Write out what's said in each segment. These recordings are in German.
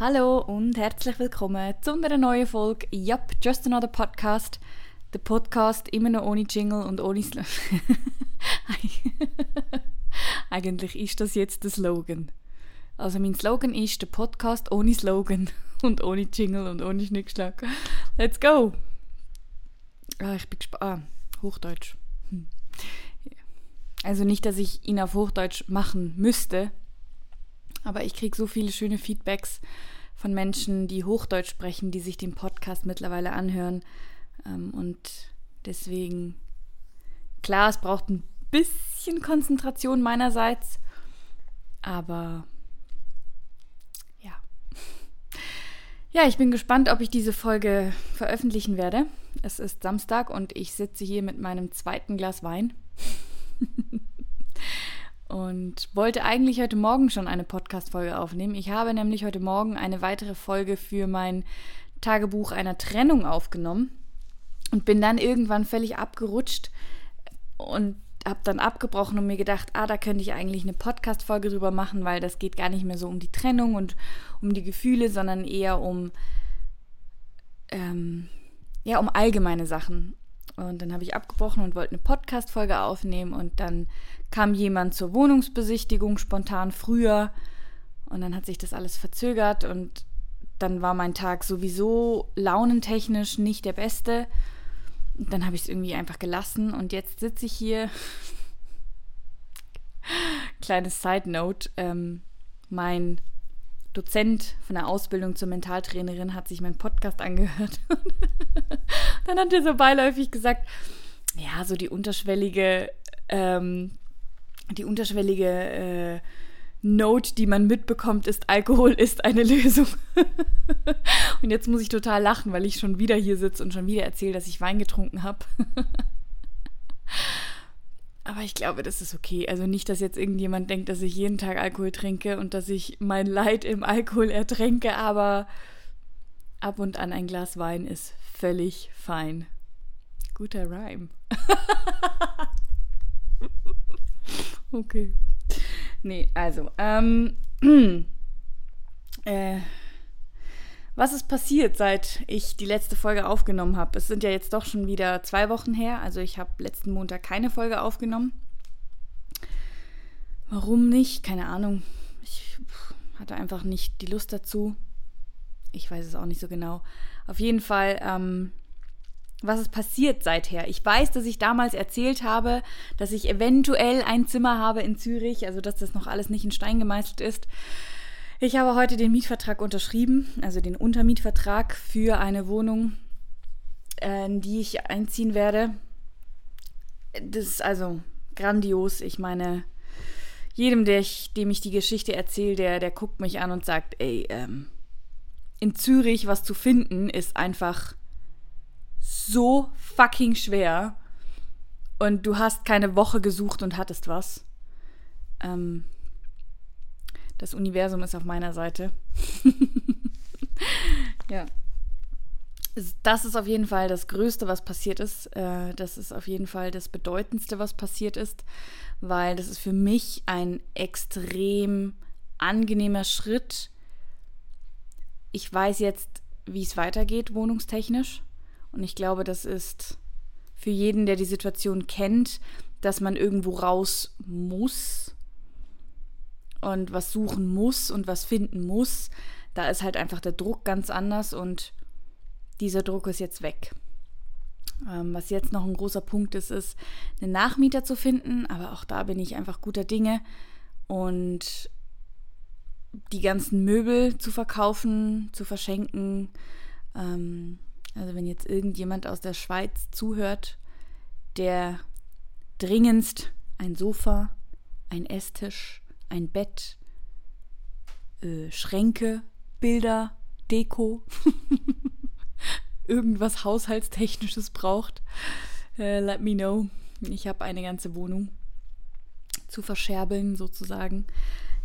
Hallo und herzlich willkommen zu einer neuen Folge Yup, Just Another Podcast. Der Podcast immer noch ohne Jingle und ohne Slogan. Eigentlich ist das jetzt der Slogan. Also mein Slogan ist der Podcast ohne Slogan und ohne Jingle und ohne Schnickschlag. Let's go! Ah, ich bin gespannt. Ah, Hochdeutsch. Hm. Also nicht, dass ich ihn auf Hochdeutsch machen müsste, aber ich kriege so viele schöne Feedbacks von Menschen, die Hochdeutsch sprechen, die sich den Podcast mittlerweile anhören. Ähm, und deswegen, klar, es braucht ein bisschen Konzentration meinerseits, aber ja. Ja, ich bin gespannt, ob ich diese Folge veröffentlichen werde. Es ist Samstag und ich sitze hier mit meinem zweiten Glas Wein. und wollte eigentlich heute Morgen schon eine Podcast-Folge aufnehmen. Ich habe nämlich heute Morgen eine weitere Folge für mein Tagebuch einer Trennung aufgenommen und bin dann irgendwann völlig abgerutscht und habe dann abgebrochen und mir gedacht, ah, da könnte ich eigentlich eine Podcast-Folge drüber machen, weil das geht gar nicht mehr so um die Trennung und um die Gefühle, sondern eher um, ähm, ja, um allgemeine Sachen. Und dann habe ich abgebrochen und wollte eine Podcast-Folge aufnehmen und dann kam jemand zur Wohnungsbesichtigung spontan früher und dann hat sich das alles verzögert und dann war mein Tag sowieso launentechnisch nicht der beste. Und dann habe ich es irgendwie einfach gelassen und jetzt sitze ich hier. Kleines Side Note: ähm, Mein Dozent von der Ausbildung zur Mentaltrainerin hat sich meinen Podcast angehört. dann hat er so beiläufig gesagt, ja, so die unterschwellige, ähm, die unterschwellige äh, Note, die man mitbekommt, ist, Alkohol ist eine Lösung. und jetzt muss ich total lachen, weil ich schon wieder hier sitze und schon wieder erzähle, dass ich Wein getrunken habe. Aber ich glaube, das ist okay. Also nicht, dass jetzt irgendjemand denkt, dass ich jeden Tag Alkohol trinke und dass ich mein Leid im Alkohol ertränke, aber ab und an ein Glas Wein ist völlig fein. Guter Rhyme. okay. Nee, also, ähm, äh, was ist passiert, seit ich die letzte Folge aufgenommen habe? Es sind ja jetzt doch schon wieder zwei Wochen her. Also ich habe letzten Montag keine Folge aufgenommen. Warum nicht? Keine Ahnung. Ich hatte einfach nicht die Lust dazu. Ich weiß es auch nicht so genau. Auf jeden Fall, ähm, was ist passiert seither? Ich weiß, dass ich damals erzählt habe, dass ich eventuell ein Zimmer habe in Zürich, also dass das noch alles nicht in Stein gemeißelt ist. Ich habe heute den Mietvertrag unterschrieben, also den Untermietvertrag für eine Wohnung, äh, in die ich einziehen werde. Das ist also grandios. Ich meine, jedem, der ich, dem ich die Geschichte erzähle, der, der guckt mich an und sagt, ey, ähm, in Zürich was zu finden, ist einfach so fucking schwer. Und du hast keine Woche gesucht und hattest was. Ähm, das Universum ist auf meiner Seite. ja. Das ist auf jeden Fall das Größte, was passiert ist. Äh, das ist auf jeden Fall das Bedeutendste, was passiert ist, weil das ist für mich ein extrem angenehmer Schritt. Ich weiß jetzt, wie es weitergeht, wohnungstechnisch. Und ich glaube, das ist für jeden, der die Situation kennt, dass man irgendwo raus muss und was suchen muss und was finden muss, da ist halt einfach der Druck ganz anders und dieser Druck ist jetzt weg. Ähm, was jetzt noch ein großer Punkt ist, ist, einen Nachmieter zu finden, aber auch da bin ich einfach guter Dinge und die ganzen Möbel zu verkaufen, zu verschenken. Ähm, also wenn jetzt irgendjemand aus der Schweiz zuhört, der dringendst ein Sofa, ein Esstisch, ein Bett, äh, Schränke, Bilder, Deko, irgendwas Haushaltstechnisches braucht, äh, let me know. Ich habe eine ganze Wohnung zu verscherbeln sozusagen.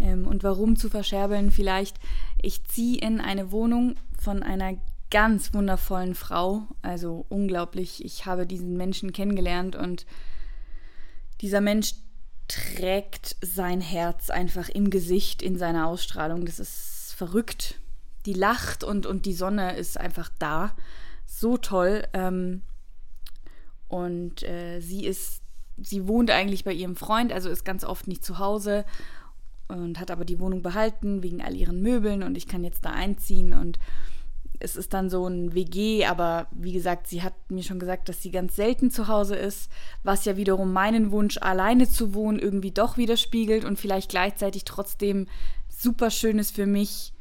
Ähm, und warum zu verscherbeln? Vielleicht, ich ziehe in eine Wohnung von einer ganz wundervollen Frau. Also unglaublich. Ich habe diesen Menschen kennengelernt und dieser Mensch trägt sein Herz einfach im Gesicht, in seiner Ausstrahlung. Das ist verrückt. die lacht und, und die Sonne ist einfach da. So toll. Ähm, und äh, sie ist, sie wohnt eigentlich bei ihrem Freund, also ist ganz oft nicht zu Hause und hat aber die Wohnung behalten wegen all ihren Möbeln und ich kann jetzt da einziehen und es ist dann so ein WG, aber wie gesagt, sie hat mir schon gesagt, dass sie ganz selten zu Hause ist, was ja wiederum meinen Wunsch, alleine zu wohnen, irgendwie doch widerspiegelt und vielleicht gleichzeitig trotzdem super schön ist für mich,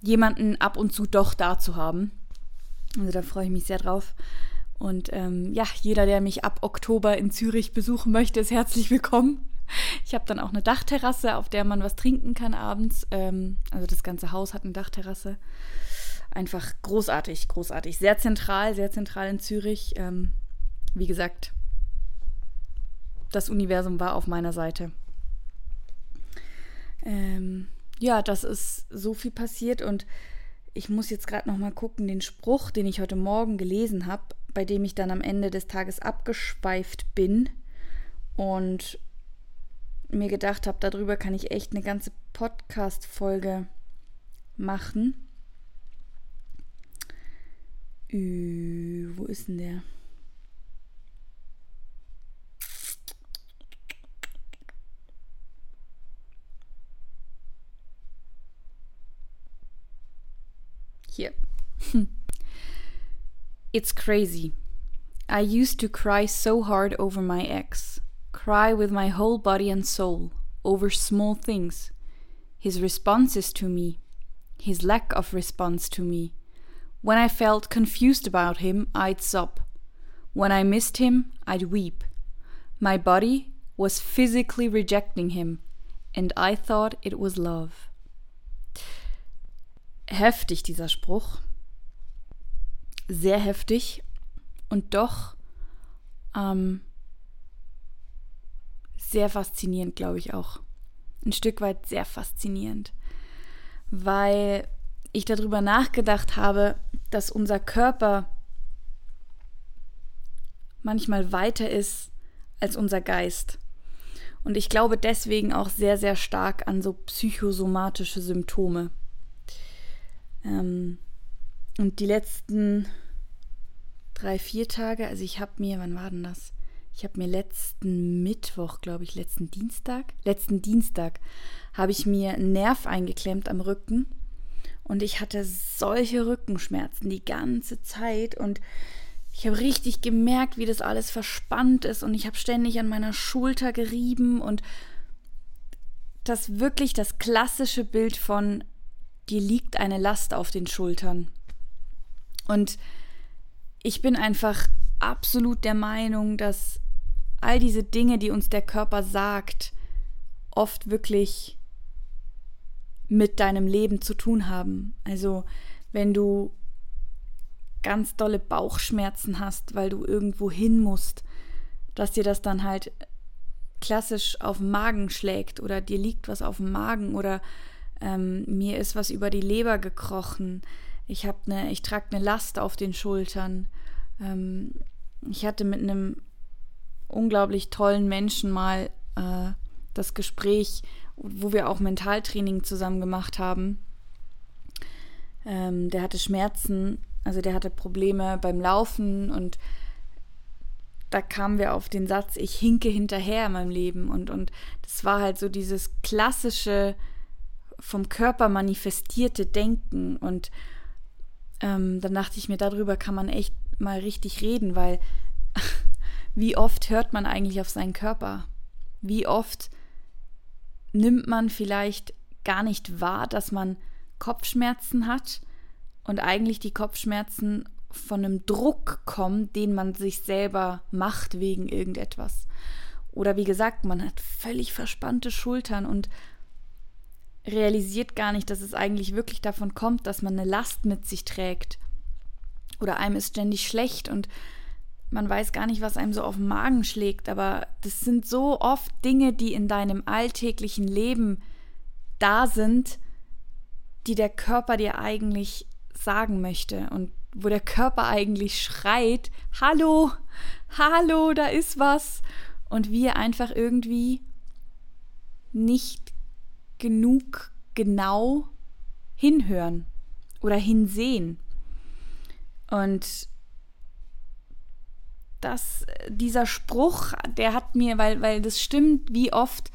jemanden ab und zu doch da zu haben. Also da freue ich mich sehr drauf. Und ähm, ja, jeder, der mich ab Oktober in Zürich besuchen möchte, ist herzlich willkommen. Ich habe dann auch eine Dachterrasse, auf der man was trinken kann abends. Ähm, also das ganze Haus hat eine Dachterrasse einfach großartig, großartig. Sehr zentral, sehr zentral in Zürich. Ähm, wie gesagt, das Universum war auf meiner Seite. Ähm, ja, das ist so viel passiert und ich muss jetzt gerade noch mal gucken, den Spruch, den ich heute Morgen gelesen habe, bei dem ich dann am Ende des Tages abgeschweift bin und mir gedacht habe, darüber kann ich echt eine ganze Podcast-Folge machen. Ü, wo ist denn der? Hier. it's crazy. I used to cry so hard over my ex. Cry with my whole body and soul over small things. His responses to me. His lack of response to me When I felt confused about him, I'd sob. When I missed him, I'd weep. My body was physically rejecting him, and I thought it was love. Heftig dieser Spruch. Sehr heftig und doch ähm, sehr faszinierend, glaube ich auch. Ein Stück weit sehr faszinierend, weil ich darüber nachgedacht habe, dass unser Körper manchmal weiter ist als unser Geist. Und ich glaube deswegen auch sehr, sehr stark an so psychosomatische Symptome. Ähm, und die letzten drei, vier Tage, also ich habe mir, wann war denn das? Ich habe mir letzten Mittwoch, glaube ich, letzten Dienstag, letzten Dienstag habe ich mir einen Nerv eingeklemmt am Rücken und ich hatte solche Rückenschmerzen die ganze Zeit und ich habe richtig gemerkt, wie das alles verspannt ist und ich habe ständig an meiner Schulter gerieben und das wirklich das klassische Bild von dir liegt eine Last auf den Schultern. Und ich bin einfach absolut der Meinung, dass all diese Dinge, die uns der Körper sagt, oft wirklich mit deinem Leben zu tun haben. Also wenn du ganz dolle Bauchschmerzen hast, weil du irgendwo hin musst, dass dir das dann halt klassisch auf den Magen schlägt oder dir liegt was auf dem Magen oder ähm, mir ist was über die Leber gekrochen. Ich habe eine, ich trage eine Last auf den Schultern. Ähm, ich hatte mit einem unglaublich tollen Menschen mal äh, das Gespräch, wo wir auch Mentaltraining zusammen gemacht haben. Ähm, der hatte Schmerzen, also der hatte Probleme beim Laufen und da kamen wir auf den Satz, ich hinke hinterher in meinem Leben und, und das war halt so dieses klassische vom Körper manifestierte Denken und ähm, dann dachte ich mir, darüber kann man echt mal richtig reden, weil wie oft hört man eigentlich auf seinen Körper? Wie oft nimmt man vielleicht gar nicht wahr, dass man Kopfschmerzen hat und eigentlich die Kopfschmerzen von einem Druck kommen, den man sich selber macht wegen irgendetwas. Oder wie gesagt, man hat völlig verspannte Schultern und realisiert gar nicht, dass es eigentlich wirklich davon kommt, dass man eine Last mit sich trägt. Oder einem ist ständig schlecht und man weiß gar nicht, was einem so auf den Magen schlägt, aber das sind so oft Dinge, die in deinem alltäglichen Leben da sind, die der Körper dir eigentlich sagen möchte und wo der Körper eigentlich schreit, hallo, hallo, da ist was und wir einfach irgendwie nicht genug genau hinhören. oder hinsehen. Und das, dieser Spruch, der hat mir, weil, weil das stimmt, wie oft,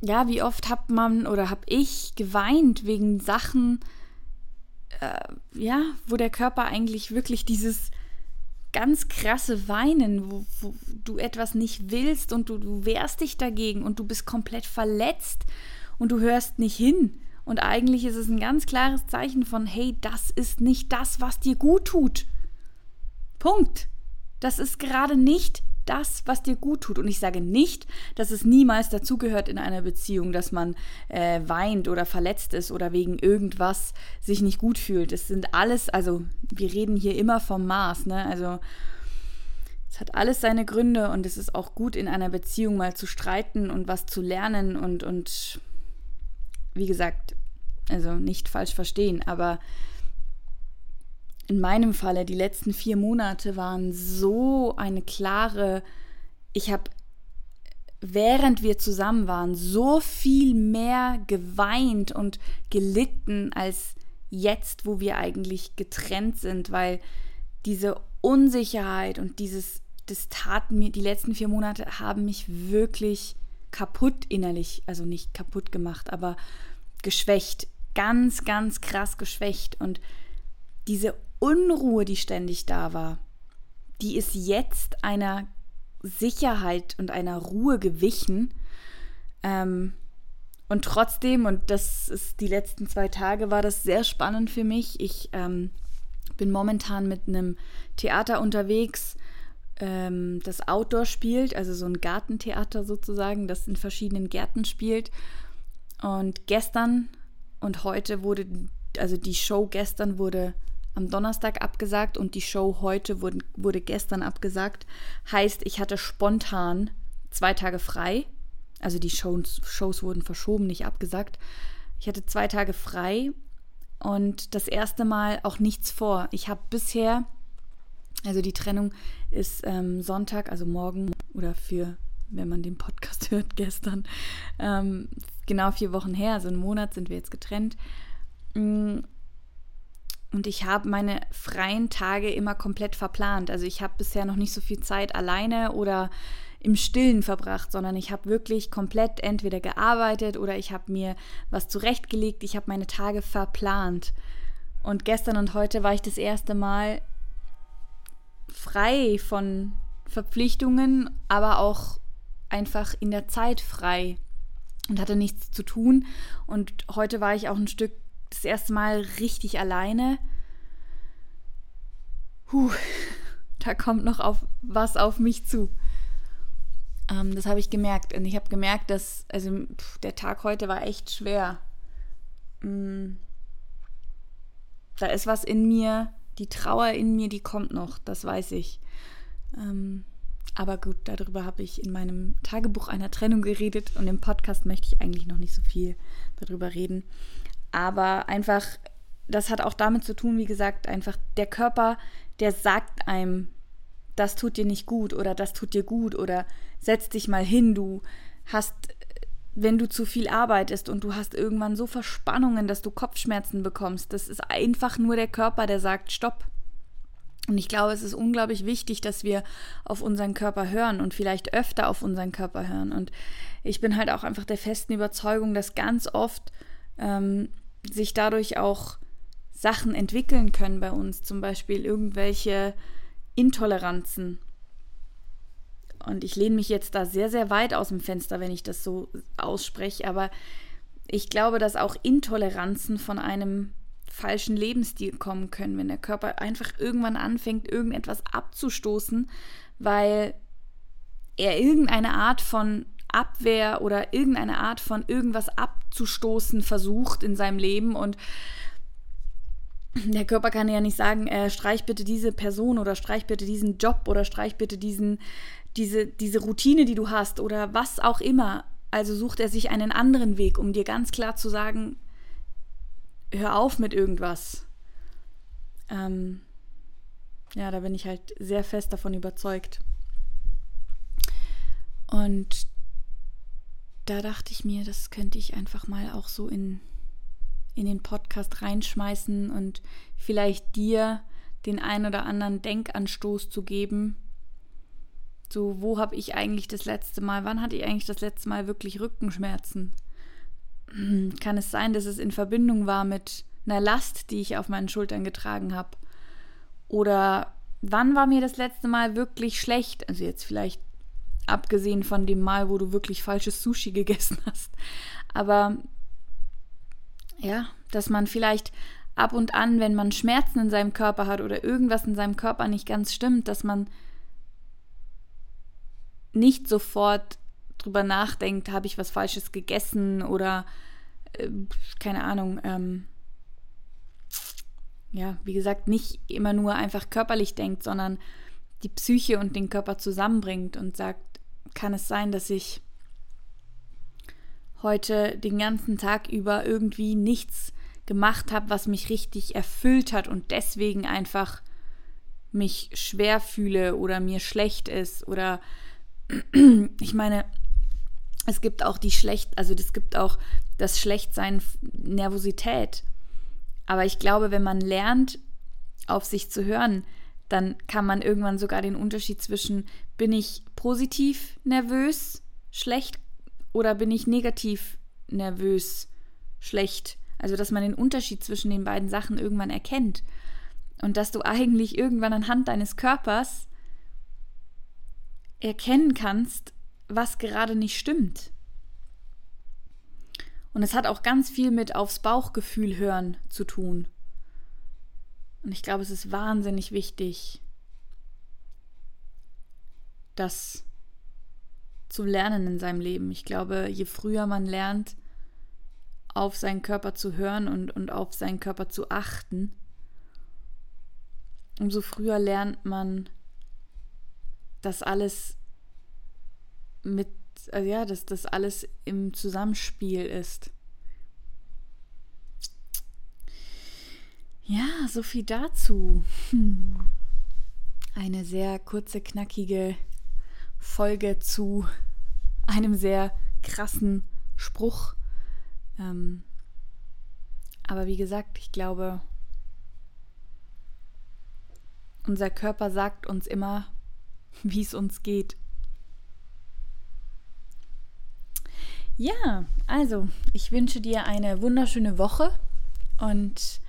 ja, wie oft hat man oder habe ich geweint wegen Sachen, äh, ja, wo der Körper eigentlich wirklich dieses ganz krasse Weinen, wo, wo du etwas nicht willst und du, du wehrst dich dagegen und du bist komplett verletzt und du hörst nicht hin. Und eigentlich ist es ein ganz klares Zeichen von, hey, das ist nicht das, was dir gut tut. Punkt. Das ist gerade nicht das, was dir gut tut. Und ich sage nicht, dass es niemals dazugehört in einer Beziehung, dass man äh, weint oder verletzt ist oder wegen irgendwas sich nicht gut fühlt. Es sind alles, also wir reden hier immer vom Maß, ne? Also es hat alles seine Gründe und es ist auch gut, in einer Beziehung mal zu streiten und was zu lernen und, und wie gesagt, also nicht falsch verstehen, aber in meinem Falle, die letzten vier Monate waren so eine klare, ich habe, während wir zusammen waren, so viel mehr geweint und gelitten als jetzt, wo wir eigentlich getrennt sind, weil diese Unsicherheit und dieses, das tat mir, die letzten vier Monate haben mich wirklich kaputt innerlich, also nicht kaputt gemacht, aber geschwächt, ganz, ganz krass geschwächt. Und diese Unruhe, die ständig da war, die ist jetzt einer Sicherheit und einer Ruhe gewichen. Ähm, und trotzdem, und das ist die letzten zwei Tage, war das sehr spannend für mich. Ich ähm, bin momentan mit einem Theater unterwegs, ähm, das Outdoor spielt, also so ein Gartentheater sozusagen, das in verschiedenen Gärten spielt. Und gestern und heute wurde, also die Show gestern wurde am Donnerstag abgesagt und die Show heute wurde, wurde gestern abgesagt. Heißt, ich hatte spontan zwei Tage frei. Also die Shows, Shows wurden verschoben, nicht abgesagt. Ich hatte zwei Tage frei und das erste Mal auch nichts vor. Ich habe bisher, also die Trennung ist ähm, Sonntag, also morgen oder für, wenn man den Podcast hört, gestern, ähm, genau vier Wochen her, also einen Monat sind wir jetzt getrennt. Und ich habe meine freien Tage immer komplett verplant. Also ich habe bisher noch nicht so viel Zeit alleine oder im Stillen verbracht, sondern ich habe wirklich komplett entweder gearbeitet oder ich habe mir was zurechtgelegt. Ich habe meine Tage verplant. Und gestern und heute war ich das erste Mal frei von Verpflichtungen, aber auch einfach in der Zeit frei und hatte nichts zu tun. Und heute war ich auch ein Stück das erste Mal richtig alleine. Puh, da kommt noch auf was auf mich zu. Ähm, das habe ich gemerkt. Und ich habe gemerkt, dass, also pff, der Tag heute war echt schwer. Mm, da ist was in mir, die Trauer in mir, die kommt noch, das weiß ich. Ähm, aber gut, darüber habe ich in meinem Tagebuch einer Trennung geredet und im Podcast möchte ich eigentlich noch nicht so viel darüber reden. Aber einfach, das hat auch damit zu tun, wie gesagt, einfach der Körper, der sagt einem, das tut dir nicht gut oder das tut dir gut oder setz dich mal hin, du hast, wenn du zu viel arbeitest und du hast irgendwann so Verspannungen, dass du Kopfschmerzen bekommst, das ist einfach nur der Körper, der sagt, stopp. Und ich glaube, es ist unglaublich wichtig, dass wir auf unseren Körper hören und vielleicht öfter auf unseren Körper hören. Und ich bin halt auch einfach der festen Überzeugung, dass ganz oft ähm, sich dadurch auch Sachen entwickeln können bei uns, zum Beispiel irgendwelche Intoleranzen. Und ich lehne mich jetzt da sehr, sehr weit aus dem Fenster, wenn ich das so ausspreche, aber ich glaube, dass auch Intoleranzen von einem falschen Lebensstil kommen können, wenn der Körper einfach irgendwann anfängt, irgendetwas abzustoßen, weil er irgendeine Art von Abwehr oder irgendeine Art von irgendwas abzustoßen versucht in seinem Leben und der Körper kann ja nicht sagen, äh, streich bitte diese Person oder streich bitte diesen Job oder streich bitte diesen, diese, diese Routine, die du hast oder was auch immer. Also sucht er sich einen anderen Weg, um dir ganz klar zu sagen, hör auf mit irgendwas. Ähm, ja, da bin ich halt sehr fest davon überzeugt. Und da dachte ich mir, das könnte ich einfach mal auch so in, in den Podcast reinschmeißen und vielleicht dir den ein oder anderen Denkanstoß zu geben. So, wo habe ich eigentlich das letzte Mal, wann hatte ich eigentlich das letzte Mal wirklich Rückenschmerzen? Kann es sein, dass es in Verbindung war mit einer Last, die ich auf meinen Schultern getragen habe? Oder wann war mir das letzte Mal wirklich schlecht? Also jetzt vielleicht abgesehen von dem Mal, wo du wirklich falsches Sushi gegessen hast. Aber ja, dass man vielleicht ab und an, wenn man Schmerzen in seinem Körper hat oder irgendwas in seinem Körper nicht ganz stimmt, dass man nicht sofort drüber nachdenkt, habe ich was Falsches gegessen oder äh, keine Ahnung, ähm, ja, wie gesagt, nicht immer nur einfach körperlich denkt, sondern die Psyche und den Körper zusammenbringt und sagt, kann es sein, dass ich heute den ganzen Tag über irgendwie nichts gemacht habe, was mich richtig erfüllt hat und deswegen einfach mich schwer fühle oder mir schlecht ist oder ich meine, es gibt auch die schlecht, also es gibt auch das Schlechtsein Nervosität. Aber ich glaube, wenn man lernt, auf sich zu hören, dann kann man irgendwann sogar den Unterschied zwischen bin ich positiv nervös, schlecht oder bin ich negativ nervös, schlecht. Also dass man den Unterschied zwischen den beiden Sachen irgendwann erkennt. Und dass du eigentlich irgendwann anhand deines Körpers erkennen kannst, was gerade nicht stimmt. Und es hat auch ganz viel mit aufs Bauchgefühl hören zu tun. Und ich glaube, es ist wahnsinnig wichtig, das zu lernen in seinem Leben. Ich glaube, je früher man lernt, auf seinen Körper zu hören und, und auf seinen Körper zu achten, umso früher lernt man, dass alles mit also ja, dass das alles im Zusammenspiel ist. Ja, so viel dazu. Hm. Eine sehr kurze, knackige Folge zu einem sehr krassen Spruch. Ähm, aber wie gesagt, ich glaube, unser Körper sagt uns immer, wie es uns geht. Ja, also ich wünsche dir eine wunderschöne Woche und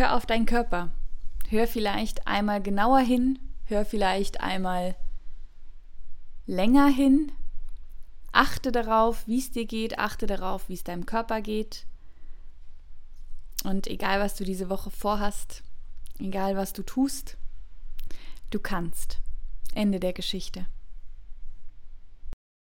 hör auf deinen Körper. Hör vielleicht einmal genauer hin, hör vielleicht einmal länger hin. Achte darauf, wie es dir geht, achte darauf, wie es deinem Körper geht. Und egal, was du diese Woche vorhast, egal, was du tust, du kannst. Ende der Geschichte.